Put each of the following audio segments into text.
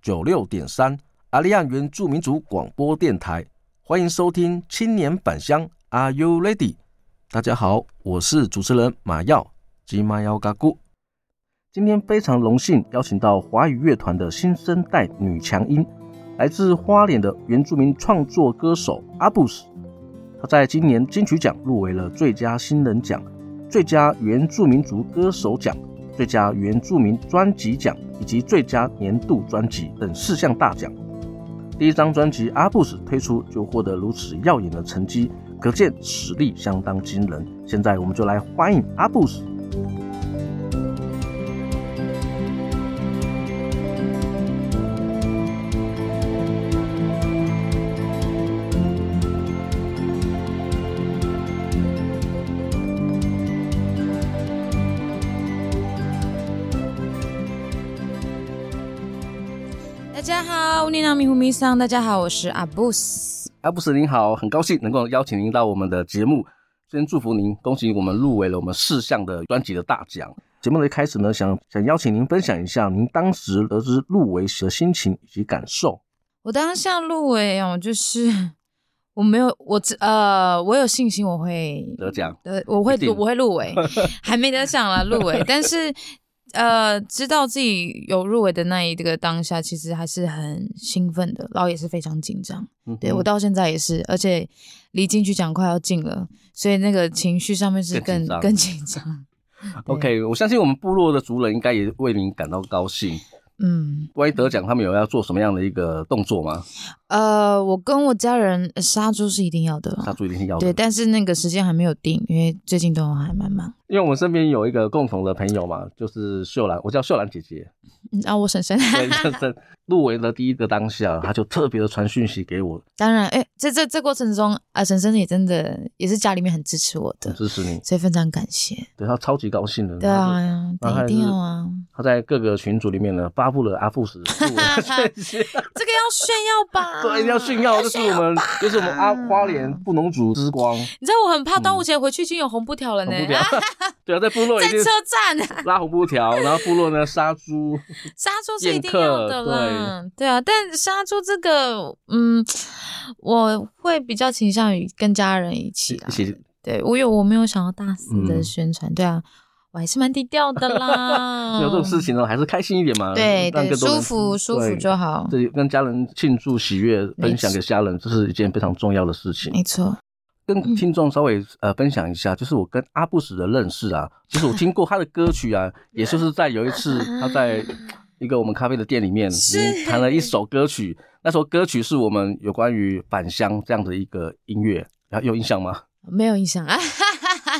九六点三阿利亚原住民族广播电台，欢迎收听青年返乡，Are you ready？大家好，我是主持人马耀吉马耀嘎姑。今天非常荣幸邀请到华语乐团的新生代女强音，来自花莲的原住民创作歌手阿布斯。她在今年金曲奖入围了最佳新人奖、最佳原住民族歌手奖。最佳原住民专辑奖以及最佳年度专辑等四项大奖。第一张专辑《阿布斯》推出就获得如此耀眼的成绩，可见实力相当惊人。现在我们就来欢迎阿布斯。大家好，我是阿布斯。阿布斯您好，很高兴能够邀请您到我们的节目。先祝福您，恭喜我们入围了我们四项的专辑的大奖。节目的一开始呢，想想邀请您分享一下您当时得知入围时的心情以及感受。我当下入围哦，就是我没有我呃，我有信心我会得奖，呃，我会我会入围，还没得奖了入围，但是。呃，知道自己有入围的那一个当下，其实还是很兴奋的，然后也是非常紧张。嗯、对我到现在也是，而且离金曲奖快要近了，所以那个情绪上面是更更紧张。OK，我相信我们部落的族人应该也为您感到高兴。嗯，关于得奖，他们有要做什么样的一个动作吗？呃，我跟我家人杀猪是一定要的，杀猪一定要的。对，但是那个时间还没有定，因为最近都还蛮忙。因为我们身边有一个共同的朋友嘛，就是秀兰，我叫秀兰姐姐。嗯，啊，我婶婶。对，婶婶 入围的第一个当下，她就特别的传讯息给我。当然，哎、欸，这这这过程中啊，婶婶也真的也是家里面很支持我的，支持你，所以非常感谢。对，她超级高兴的。对啊，一定要啊。她在各个群组里面呢，发布了阿富士。这个要炫耀吧？对，一定要炫耀。这是我们，这是我们阿花莲布农族之光。你知道我很怕端午节回去已经有红布条了呢。对啊，在部落在车站拉红布条，然后部落呢杀猪，杀猪是一定要的啦。对对啊，但杀猪这个，嗯，我会比较倾向于跟家人一起啊。一起。对，我有我没有想要大肆的宣传，对啊，我还是蛮低调的啦。有这种事情呢，还是开心一点嘛。对对，舒服舒服就好。对，跟家人庆祝喜悦，分享给家人，这是一件非常重要的事情。没错。跟听众稍微呃分享一下，就是我跟阿布什的认识啊，就是我听过他的歌曲啊，也就是在有一次他在一个我们咖啡的店里面，弹了一首歌曲，那首歌曲是我们有关于返乡这样的一个音乐，有有印象吗？没有印象啊，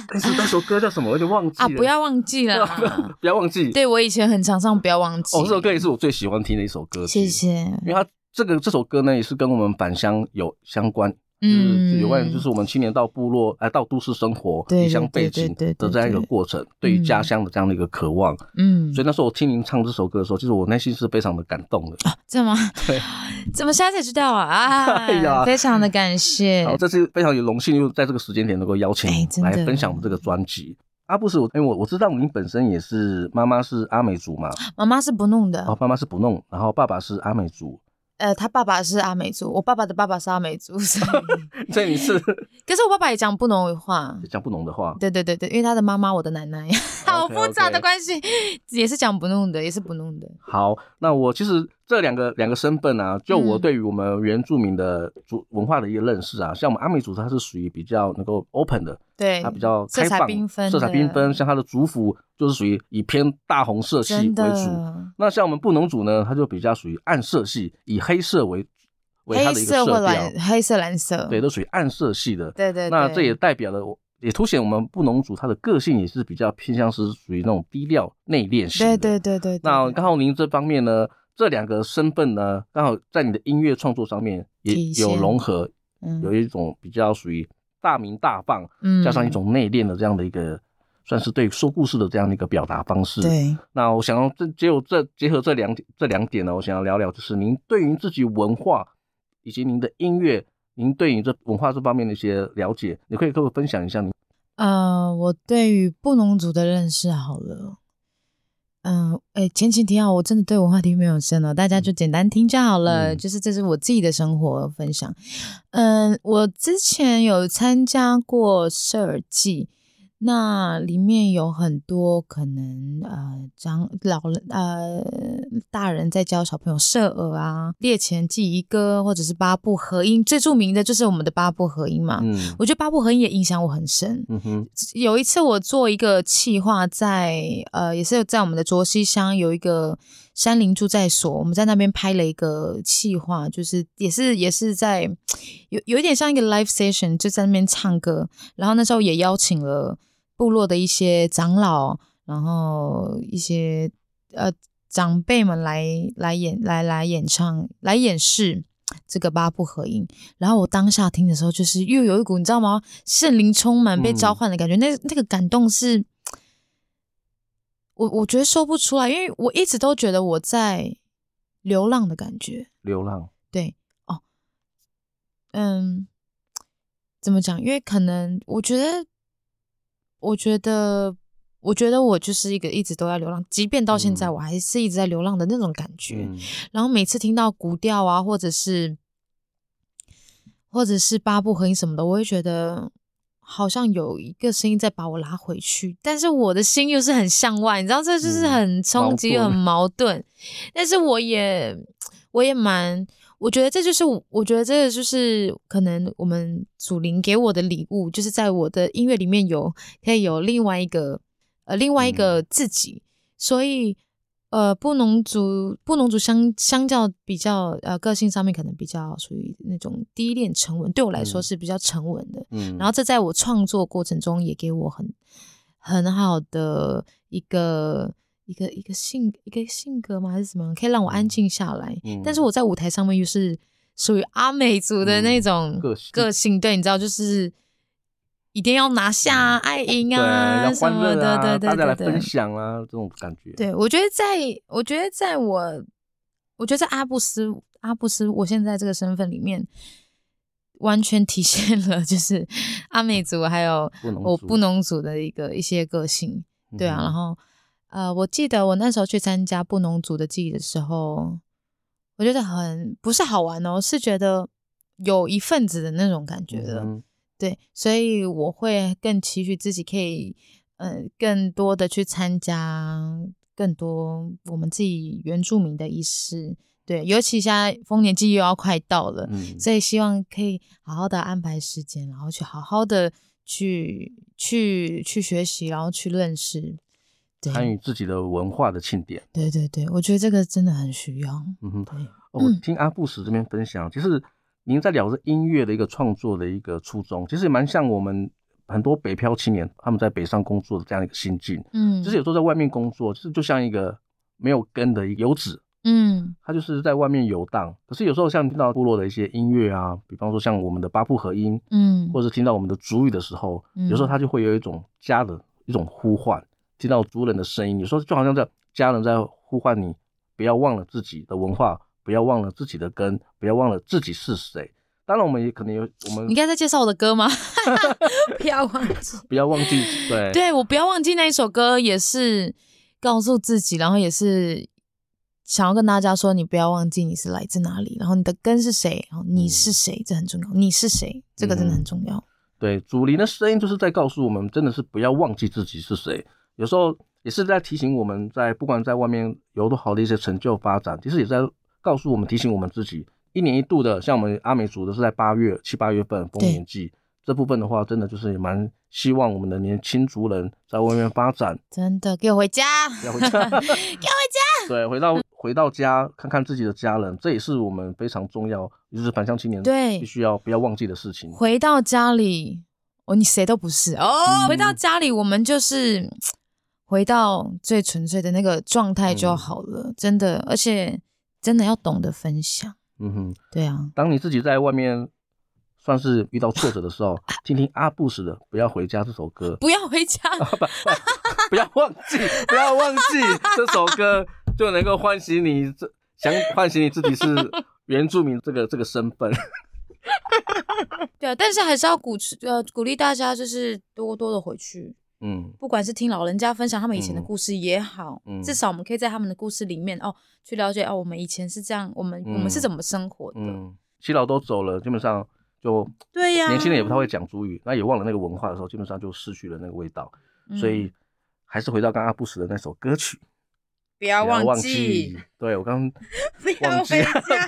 但是那首歌叫什么？我有点忘记了啊！不要忘记了，不要忘记。对，我以前很常唱，不要忘记。哦，这首歌也是我最喜欢听的一首歌。谢谢。因为它这个这首歌呢，也是跟我们返乡有相关。嗯，有关于就是我们青年到部落，来到都市生活，离乡背井的这样一个过程，对于家乡的这样的一个渴望。嗯，所以那时候我听您唱这首歌的时候，其实我内心是非常的感动的。啊，这吗？对，怎么现在才知道啊？啊，哎呀，非常的感谢。好，这次非常有荣幸，又在这个时间点能够邀请来分享我们这个专辑。阿布是，我因为我我知道您本身也是妈妈是阿美族嘛，妈妈是不弄的，哦，妈妈是不弄，然后爸爸是阿美族。呃，他爸爸是阿美族，我爸爸的爸爸是阿美族，所以，所以你是，可是我爸爸也讲布农话，讲布农的话，对对对对，因为他的妈妈我的奶奶，好复杂的关系，也是讲布农的，也是布农的。好，那我其实。这两个两个身份啊，就我对于我们原住民的族文化的一个认识啊，嗯、像我们阿美族，它是属于比较能够 open 的，对，它比较开放，色彩缤纷，色彩缤纷。像它的族服就是属于以偏大红色系为主，那像我们布农族呢，它就比较属于暗色系，以黑色为为它的一个色调，黑色蓝色，对，都属于暗色系的。对，对对，那这也代表了，也凸显我们布农族它的个性也是比较偏向是属于那种低调内敛型的。对对对对，对，那刚好您这方面呢？这两个身份呢，刚好在你的音乐创作上面也有融合，嗯，有一种比较属于大鸣大放，嗯，加上一种内敛的这样的一个，算是对说故事的这样的一个表达方式。对，那我想要这只有这结合这两这两点呢，我想要聊聊，就是您对于自己文化以及您的音乐，您对于这文化这方面的一些了解，你可以跟我分享一下您。呃，我对于布农族的认识好了。嗯，哎、欸，前情提要，我真的对文化底蕴没有深哦，大家就简单听就好了。嗯、就是这是我自己的生活分享。嗯，我之前有参加过社尔祭。那里面有很多可能，呃，长老人，呃，大人在教小朋友射耳啊，猎前祭仪歌，或者是八部合音，最著名的就是我们的八部合音嘛。嗯，我觉得八部合音也影响我很深。嗯哼，有一次我做一个企划，在呃，也是在我们的卓西乡有一个山林驻在所，我们在那边拍了一个企划，就是也是也是在 有有一点像一个 live session，就在那边唱歌，然后那时候也邀请了。部落的一些长老，然后一些呃长辈们来来演来来演唱来演示这个八部合音，然后我当下听的时候，就是又有一股你知道吗？圣灵充满被召唤的感觉，嗯、那那个感动是，我我觉得说不出来，因为我一直都觉得我在流浪的感觉，流浪，对哦，嗯，怎么讲？因为可能我觉得。我觉得，我觉得我就是一个一直都在流浪，即便到现在，我还是一直在流浪的那种感觉。嗯、然后每次听到古调啊，或者是，或者是八部合音什么的，我会觉得好像有一个声音在把我拉回去，但是我的心又是很向外，你知道，这就是很冲击、嗯、很矛盾。但是我也，我也蛮。我觉得这就是，我觉得这个就是可能我们祖灵给我的礼物，就是在我的音乐里面有可以有另外一个呃另外一个自己，嗯、所以呃布农族布农族相相较比较呃个性上面可能比较属于那种低练沉稳，对我来说是比较沉稳的。嗯，然后这在我创作过程中也给我很很好的一个。一个一个性一个性格吗？还是什么可以让我安静下来？嗯、但是我在舞台上面又是属于阿美族的那种个性，嗯、个性对，你知道，就是一定要拿下爱赢啊，对什么的，对对对，大家来分享啊，这种感觉。对，我觉得在，我觉得在我，我觉得在阿布斯阿布斯，我现在这个身份里面，完全体现了就是阿美族还有我布农族的一个一些个性，对啊，嗯、然后。呃，我记得我那时候去参加布农族的祭的时候，我觉得很不是好玩哦，是觉得有一份子的那种感觉的，嗯、对，所以我会更期许自己可以，呃，更多的去参加更多我们自己原住民的仪式，对，尤其现在丰年祭又要快到了，嗯、所以希望可以好好的安排时间，然后去好好的去去去学习，然后去认识。参与自己的文化的庆典，对对对，我觉得这个真的很需要。嗯哼，对。我听阿布什这边分享，嗯、其实您在聊着音乐的一个创作的一个初衷，其实也蛮像我们很多北漂青年他们在北上工作的这样一个心境。嗯，就是有时候在外面工作，就是就像一个没有根的一个游子。嗯，他就是在外面游荡。可是有时候像听到部落的一些音乐啊，比方说像我们的八部合音，嗯，或者是听到我们的主语的时候，嗯、有时候他就会有一种家的一种呼唤。听到族人的声音，有时候就好像在家人在呼唤你，不要忘了自己的文化，不要忘了自己的根，不要忘了自己是谁。当然，我们也可能有我们。你刚才在介绍我的歌吗？不要忘记，不要忘记，对，对我不要忘记那一首歌，也是告诉自己，然后也是想要跟大家说，你不要忘记你是来自哪里，然后你的根是谁，然后你是谁，嗯、这很重要。你是谁，这个真的很重要。嗯、对，祖灵的声音就是在告诉我们，真的是不要忘记自己是谁。有时候也是在提醒我们，在不管在外面有多好的一些成就发展，其实也在告诉我们、提醒我们自己，一年一度的，像我们阿美族的是在八月七八月份丰年祭这部分的话，真的就是也蛮希望我们的年轻族人在外面发展。真的，给我回家，给我回家，给我回家。对，回到回到家看看自己的家人，这也是我们非常重要，就是返乡青年对必须要不要忘记的事情。回到家里，哦，你谁都不是哦。嗯、回到家里，我们就是。回到最纯粹的那个状态就好了，嗯、真的。而且真的要懂得分享。嗯哼，对啊。当你自己在外面算是遇到挫折的时候，听听阿布什的《不要回家》这首歌。不要回家，不不，不要忘记，不要忘记 这首歌，就能够唤醒你，这想唤醒你自己是原住民这个这个身份。对啊，但是还是要鼓持呃鼓励大家，就是多多的回去。嗯，不管是听老人家分享他们以前的故事也好，嗯，至少我们可以在他们的故事里面哦，去了解哦，我们以前是这样，我们、嗯、我们是怎么生活的。嗯，耆老都走了，基本上就对呀，年轻人也不太会讲主语，那也忘了那个文化的时候，基本上就失去了那个味道。嗯、所以还是回到刚刚阿布什的那首歌曲，不要忘记。对我刚 刚忘记，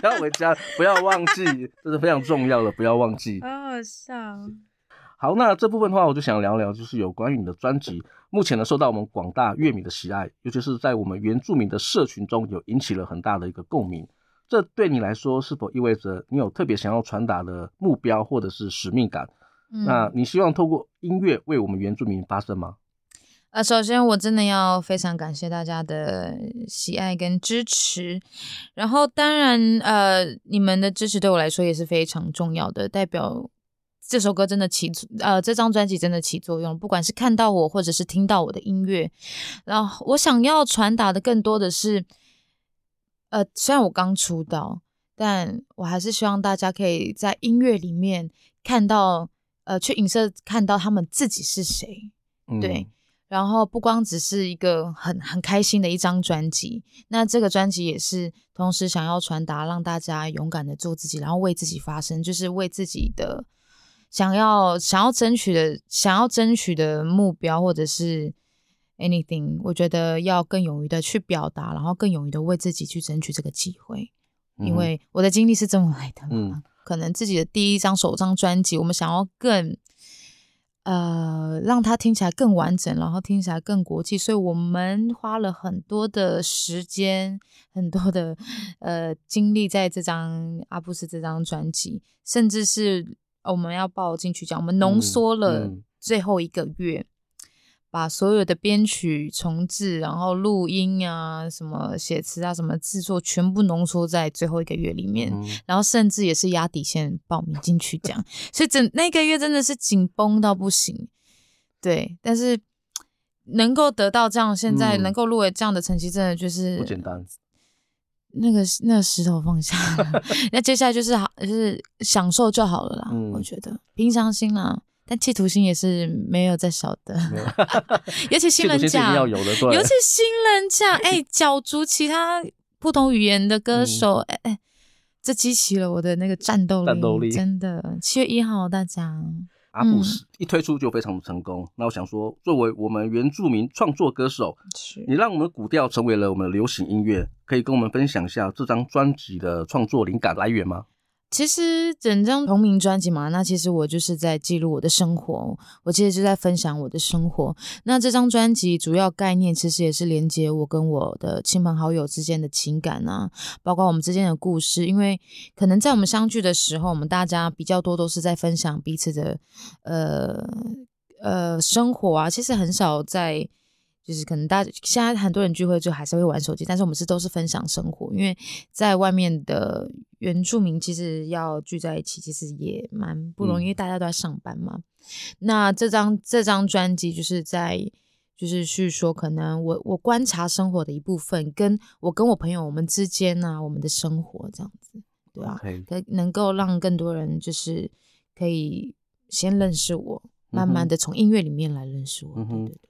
不要回家，不要忘记，这是非常重要的，不要忘记。好好笑。好，那这部分的话，我就想聊聊，就是有关于你的专辑，目前呢受到我们广大乐迷的喜爱，尤其是在我们原住民的社群中有引起了很大的一个共鸣。这对你来说是否意味着你有特别想要传达的目标或者是使命感？嗯，那你希望透过音乐为我们原住民发声吗？呃，首先我真的要非常感谢大家的喜爱跟支持，然后当然呃，你们的支持对我来说也是非常重要的，代表。这首歌真的起，呃，这张专辑真的起作用。不管是看到我，或者是听到我的音乐，然后我想要传达的更多的是，呃，虽然我刚出道，但我还是希望大家可以在音乐里面看到，呃，去影射看到他们自己是谁，对。嗯、然后不光只是一个很很开心的一张专辑，那这个专辑也是同时想要传达，让大家勇敢的做自己，然后为自己发声，就是为自己的。想要想要争取的想要争取的目标，或者是 anything，我觉得要更勇于的去表达，然后更勇于的为自己去争取这个机会。嗯、因为我的经历是这么来的嘛，嗯、可能自己的第一张首张专辑，我们想要更呃让它听起来更完整，然后听起来更国际，所以我们花了很多的时间，很多的呃精力在这张阿布斯这张专辑，甚至是。我们要报进去讲，我们浓缩了最后一个月，把所有的编曲重制，然后录音啊，什么写词啊，什么制作，全部浓缩在最后一个月里面。嗯、然后甚至也是压底线报名进去讲，所以整那个月真的是紧绷到不行。对，但是能够得到这样，现在能够入围这样的成绩，真的就是不简单。那个那个石头放下，那接下来就是好，就是享受就好了啦。嗯、我觉得平常心啦，但企图心也是没有再少的。尤其新人奖，尤其新人奖，哎、欸，角逐其他不同语言的歌手，哎哎、嗯欸，这激起了我的那个战斗力，战斗力真的。七月一号，大家。阿布斯一推出就非常的成功，嗯、那我想说，作为我们原住民创作歌手，你让我们的古调成为了我们的流行音乐，可以跟我们分享一下这张专辑的创作灵感来源吗？其实整张同名专辑嘛，那其实我就是在记录我的生活，我其实就在分享我的生活。那这张专辑主要概念其实也是连接我跟我的亲朋好友之间的情感啊，包括我们之间的故事。因为可能在我们相聚的时候，我们大家比较多都是在分享彼此的呃呃生活啊，其实很少在。就是可能大家现在很多人聚会就还是会玩手机，但是我们是都是分享生活，因为在外面的原住民其实要聚在一起，其实也蛮不容易，嗯、因为大家都在上班嘛。那这张这张专辑就是在就是去说，可能我我观察生活的一部分，跟我跟我朋友我们之间啊，我们的生活这样子，对啊？可以 Okay. 能够让更多人就是可以先认识我，慢慢的从音乐里面来认识我，嗯、对对对。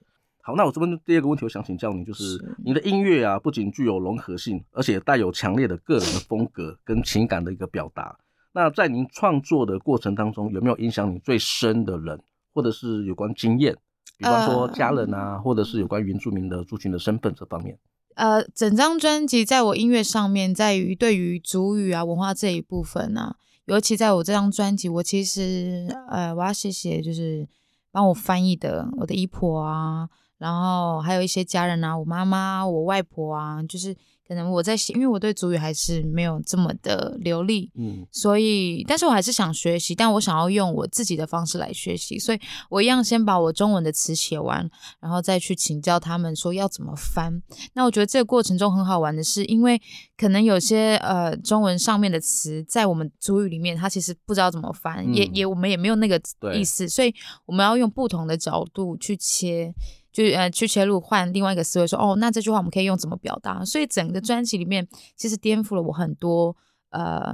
好，那我这边第二个问题，我想请教你，就是，是你的音乐啊，不仅具有融合性，而且带有强烈的个人的风格跟情感的一个表达。那在您创作的过程当中，有没有影响你最深的人，或者是有关经验，比方说家人啊，呃、或者是有关原住民的族群的身份这方面？呃，整张专辑在我音乐上面，在于对于族语啊文化这一部分啊，尤其在我这张专辑，我其实呃，我要谢谢就是帮我翻译的我的姨婆啊。然后还有一些家人啊，我妈妈、我外婆啊，就是。可能我在写，因为我对族语还是没有这么的流利，嗯，所以，但是我还是想学习，但我想要用我自己的方式来学习，所以我一样先把我中文的词写完，然后再去请教他们说要怎么翻。那我觉得这个过程中很好玩的是，因为可能有些呃中文上面的词在我们族语里面，它其实不知道怎么翻，嗯、也也我们也没有那个意思，所以我们要用不同的角度去切。就呃去切入换另外一个思维说哦，那这句话我们可以用怎么表达？所以整个专辑里面其实颠覆了我很多呃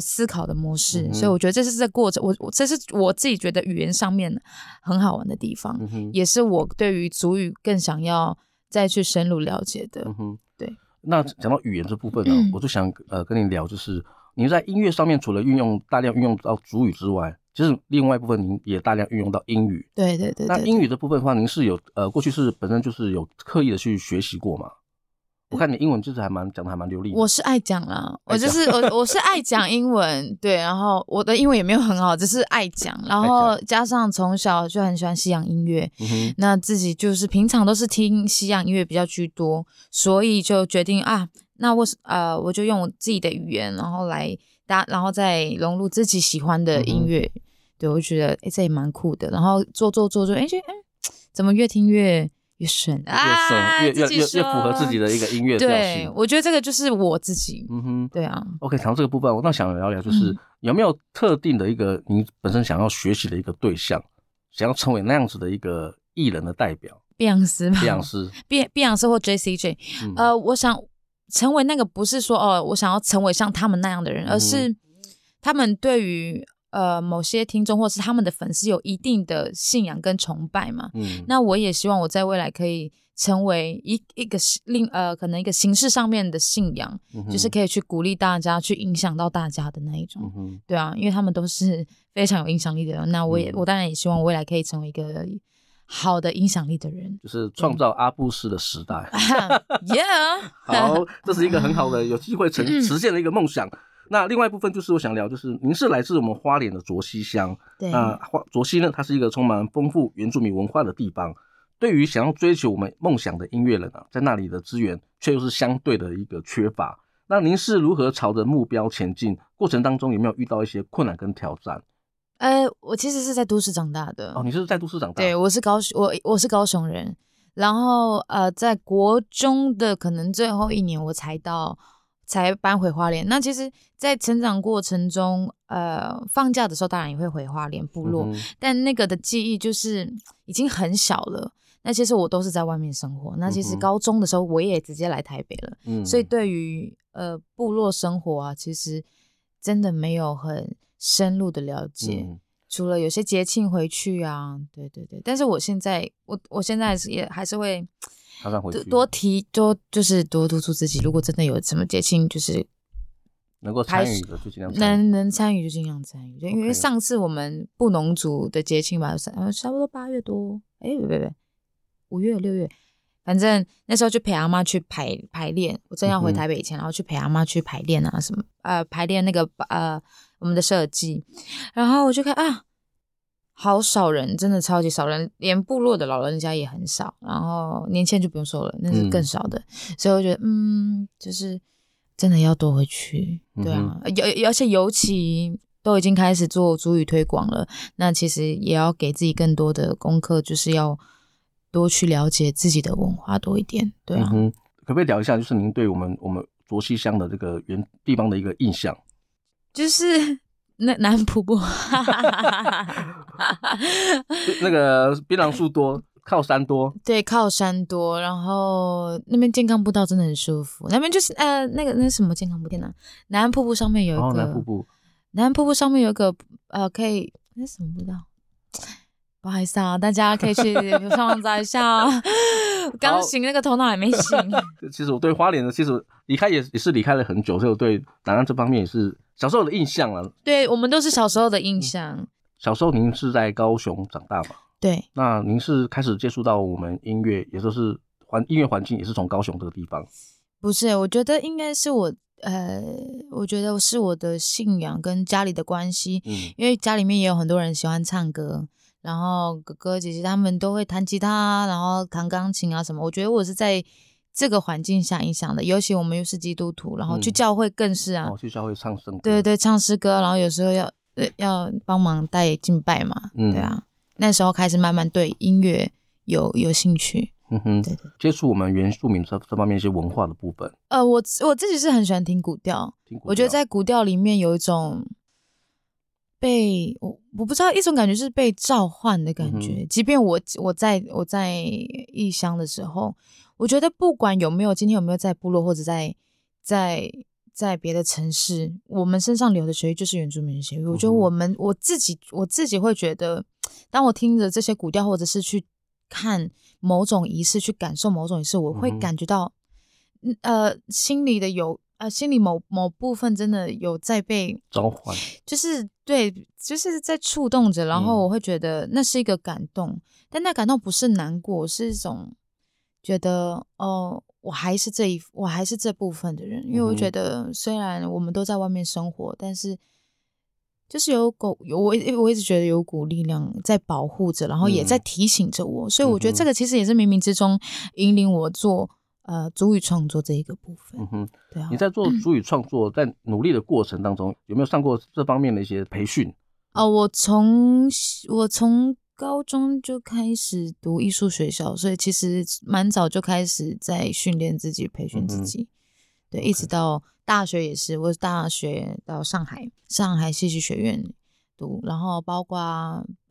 思考的模式，嗯、所以我觉得这是这过程，我我这是我自己觉得语言上面很好玩的地方，嗯、也是我对于主语更想要再去深入了解的。嗯、哼对。那讲到语言这部分呢，嗯、我就想呃跟你聊，就是你在音乐上面除了运用大量运用到主语之外。其实另外一部分，您也大量运用到英语。对对对，对。那英语的部分的话，您是有呃，过去是本身就是有刻意的去学习过吗？我看你英文就是还蛮讲的还蛮流利。我是爱讲啦，我就是我我是爱讲英文，对。然后我的英文也没有很好，只是爱讲。然后加上从小就很喜欢西洋音乐，嗯、那自己就是平常都是听西洋音乐比较居多，所以就决定啊，那我呃我就用我自己的语言，然后来。然后再融入自己喜欢的音乐，嗯、对，我觉得哎，这也蛮酷的。然后做做做做，哎，觉得哎，怎么越听越越顺啊？越顺，越越越符合自己的一个音乐调性。对，我觉得这个就是我自己。嗯哼，对啊。OK，谈到这个部分，我倒想聊聊，就是、嗯、有没有特定的一个你本身想要学习的一个对象，想要成为那样子的一个艺人的代表？碧昂斯吗？碧昂斯，碧碧昂斯或 JCJ、嗯。呃，我想。成为那个不是说哦，我想要成为像他们那样的人，而是他们对于呃某些听众或是他们的粉丝有一定的信仰跟崇拜嘛。嗯，那我也希望我在未来可以成为一一个另呃可能一个形式上面的信仰，嗯、就是可以去鼓励大家，去影响到大家的那一种。嗯、对啊，因为他们都是非常有影响力的人。那我也、嗯、我当然也希望我未来可以成为一个。好的影响力的人，就是创造阿布斯的时代。耶，Yeah. 好，这是一个很好的有机会成实现的一个梦想。那另外一部分就是我想聊，就是您是来自我们花莲的卓溪乡。对，那花卓溪呢，它是一个充满丰富原住民文化的地方。对于想要追求我们梦想的音乐人啊，在那里的资源却又是相对的一个缺乏。那您是如何朝着目标前进？过程当中有没有遇到一些困难跟挑战？呃，我其实是在都市长大的。哦，你是在都市长大？对，我是高雄，我我是高雄人。然后呃，在国中的可能最后一年，我才到，才搬回花莲。那其实，在成长过程中，呃，放假的时候当然也会回花莲部落，嗯、但那个的记忆就是已经很小了。那其实我都是在外面生活。那其实高中的时候，我也直接来台北了。嗯，所以对于呃部落生活啊，其实真的没有很。深入的了解，嗯、除了有些节庆回去啊，对对对，但是我现在我我现在也还是会多多提多就是多督促自己，如果真的有什么节庆，就是能够参与的就尽量能。能参与就尽量参与，对，因为上次我们布农族的节庆吧，差差不多八月多，哎，别别别，五月六月。反正那时候就陪阿妈去排排练，我正要回台北以前，嗯、然后去陪阿妈去排练啊什么，呃，排练那个呃我们的设计，然后我就看啊，好少人，真的超级少人，连部落的老人家也很少，然后年轻人就不用说了，那是更少的，嗯、所以我觉得嗯，就是真的要多回去，对啊，尤、而且尤其都已经开始做族语推广了，那其实也要给自己更多的功课，就是要。多去了解自己的文化多一点，对啊。嗯，可不可以聊一下，就是您对我们我们卓溪乡的这个原地方的一个印象？就是那南瀑布，那个槟榔树多，靠山多。对，靠山多，然后那边健康步道真的很舒服。那边就是呃，那个那什么健康步道呢？南瀑布上面有一个、哦、南瀑布，南瀑布上面有一个呃，可以那什么步道？不好意思啊，大家可以去上网找一下哦。刚醒那个头脑还没醒。其实我对花莲的，其实离开也也是离开了很久，所以我对南安这方面也是小时候的印象了。对，我们都是小时候的印象。嗯，小时候您是在高雄长大嘛？对。那您是开始接触到我们音乐，也就是环音乐环境，也是从高雄这个地方？不是，我觉得应该是我呃，我觉得是我的信仰跟家里的关系。嗯。因为家里面也有很多人喜欢唱歌。然后哥哥姐姐他们都会弹吉他，然后弹钢琴啊什么。我觉得我是在这个环境下影响的，尤其我们又是基督徒，然后去教会更是啊，嗯哦、去教会唱圣歌，对对，唱诗歌，然后有时候要要帮忙带敬拜嘛，嗯、对啊，那时候开始慢慢对音乐有有兴趣，嗯哼，对对，接触我们原住民这这方面一些文化的部分。呃，我我自己是很喜欢听古调，古调，我觉得在古调里面有一种。被我我不知道一种感觉是被召唤的感觉，嗯、即便我我在我在异乡的时候，我觉得不管有没有今天有没有在部落或者在在在别的城市，我们身上流的血液就是原住民的血液。我觉得我们我自己我自己会觉得，当我听着这些古调，或者是去看某种仪式，去感受某种仪式，我会感觉到，嗯、呃，心里的有。呃，心里某某部分真的有在被召唤，就是对，就是在触动着，然后我会觉得那是一个感动，嗯、但那感动不是难过，是一种觉得哦，我还是这一，我还是这部分的人，因为我觉得虽然我们都在外面生活，但是就是有股有我我一直觉得有股力量在保护着，然后也在提醒着我，嗯、所以我觉得这个其实也是冥冥之中引领我做。呃，主语创作这一个部分，嗯哼，对啊。你在做主语创作，在努力的过程当中，有没有上过这方面的一些培训？哦、呃，我从我从高中就开始读艺术学校，所以其实蛮早就开始在训练自己、培训自己。嗯、对，一直到大学也是，我大学到上海，上海戏剧学院读，然后包括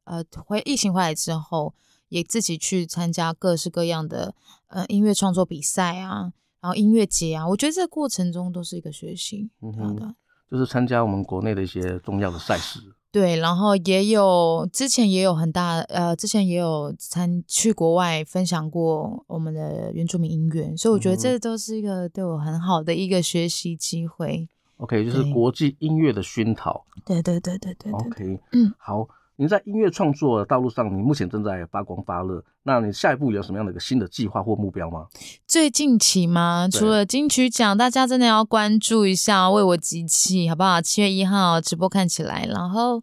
呃回疫情回来之后。也自己去参加各式各样的呃音乐创作比赛啊，然后音乐节啊，我觉得这个过程中都是一个学习。嗯哼，就是参加我们国内的一些重要的赛事。对，然后也有之前也有很大呃，之前也有参去国外分享过我们的原住民音乐，所以我觉得这都是一个对我很好的一个学习机会。OK，就是国际音乐的熏陶。对对对对对，对。OK，嗯，好。您在音乐创作的道路上，你目前正在发光发热。那你下一步有什么样的一个新的计划或目标吗？最近期吗？除了金曲奖，大家真的要关注一下，为我集气，好不好？七月一号直播看起来，然后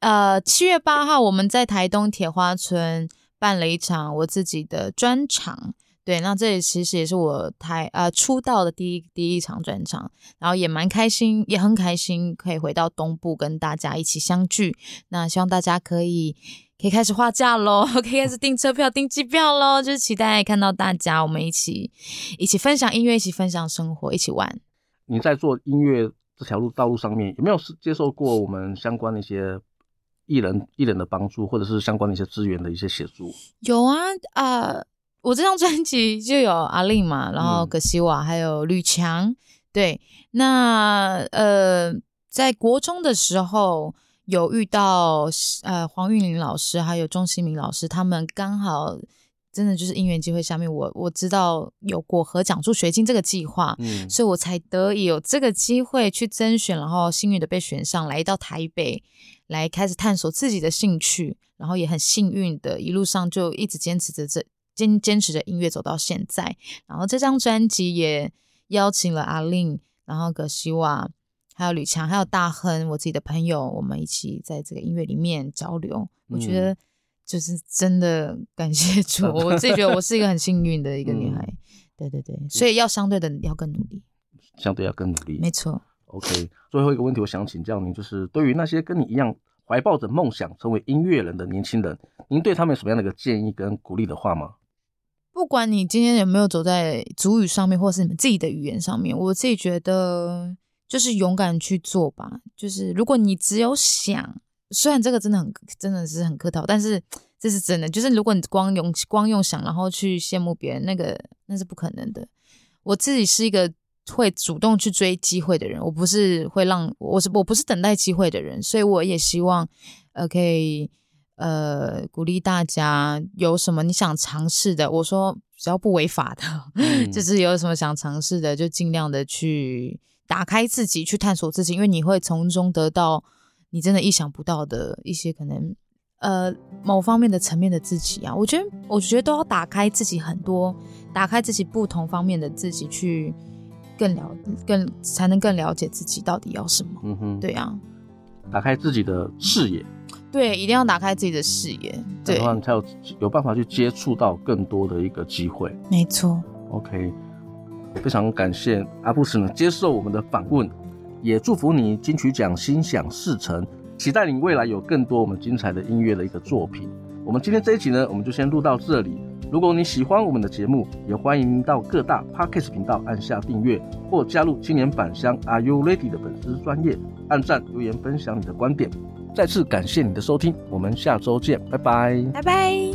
呃，七月八号我们在台东铁花村办了一场我自己的专场。对，那这里其实也是我台呃出道的第一第一场专场，然后也蛮开心，也很开心可以回到东部跟大家一起相聚。那希望大家可以可以开始画价喽，可以开始订车票、订机票喽，就是期待看到大家，我们一起一起分享音乐，一起分享生活，一起玩。你在做音乐这条路道路上面，有没有接受过我们相关的一些艺人艺人的帮助，或者是相关的一些资源的一些协助？有啊，呃。我这张专辑就有阿令嘛，然后葛西瓦，还有吕强。对，那呃，在国中的时候有遇到呃黄韵玲老师，还有钟希明老师，他们刚好真的就是因缘机会下面，我我知道有果核奖助学金这个计划，嗯，所以我才得以有这个机会去甄选，然后幸运的被选上来到台北，来开始探索自己的兴趣，然后也很幸运的一路上就一直坚持着这。坚坚持着音乐走到现在，然后这张专辑也邀请了阿令，然后葛西瓦，还有吕强，还有大亨，我自己的朋友，我们一起在这个音乐里面交流。嗯、我觉得就是真的感谢主，我自己觉得我是一个很幸运的一个女孩。嗯、对对对，所以要相对的要更努力，相对要更努力，没错。OK，最后一个问题，我想请教您，就是对于那些跟你一样怀抱着梦想成为音乐人的年轻人，您对他们有什么样的一个建议跟鼓励的话吗？不管你今天有没有走在主语上面，或是你们自己的语言上面，我自己觉得就是勇敢去做吧。就是如果你只有想，虽然这个真的很真的是很客套，但是 这是真的。就是如果你光用光用想，然后去羡慕别人，那个那是不可能的。我自己是一个会主动去追机会的人，我不是会让我是我不是等待机会的人，所以我也希望呃可以。呃，鼓励大家有什么你想尝试的，我说只要不违法的，嗯、就是有什么想尝试的，就尽量的去打开自己，去探索自己，因为你会从中得到你真的意想不到的一些可能，呃，某方面的层面的自己啊。我觉得，我觉得都要打开自己很多，打开自己不同方面的自己，去更了更才能更了解自己到底要什么。嗯哼，对啊，打开自己的视野。对，一定要打开自己的视野，对，然后你才有有办法去接触到更多的一个机会。没错。OK，非常感谢阿布斯呢接受我们的访问，也祝福你金曲奖心想事成，期待你未来有更多我们精彩的音乐的一个作品。我们今天这一集呢，我们就先录到这里。如果你喜欢我们的节目，也欢迎到各大 Podcast 频道按下订阅，或加入青年返乡 Are You Ready 的粉丝专页，按赞留言分享你的观点。再次感谢你的收听，我们下周见，拜拜，拜拜。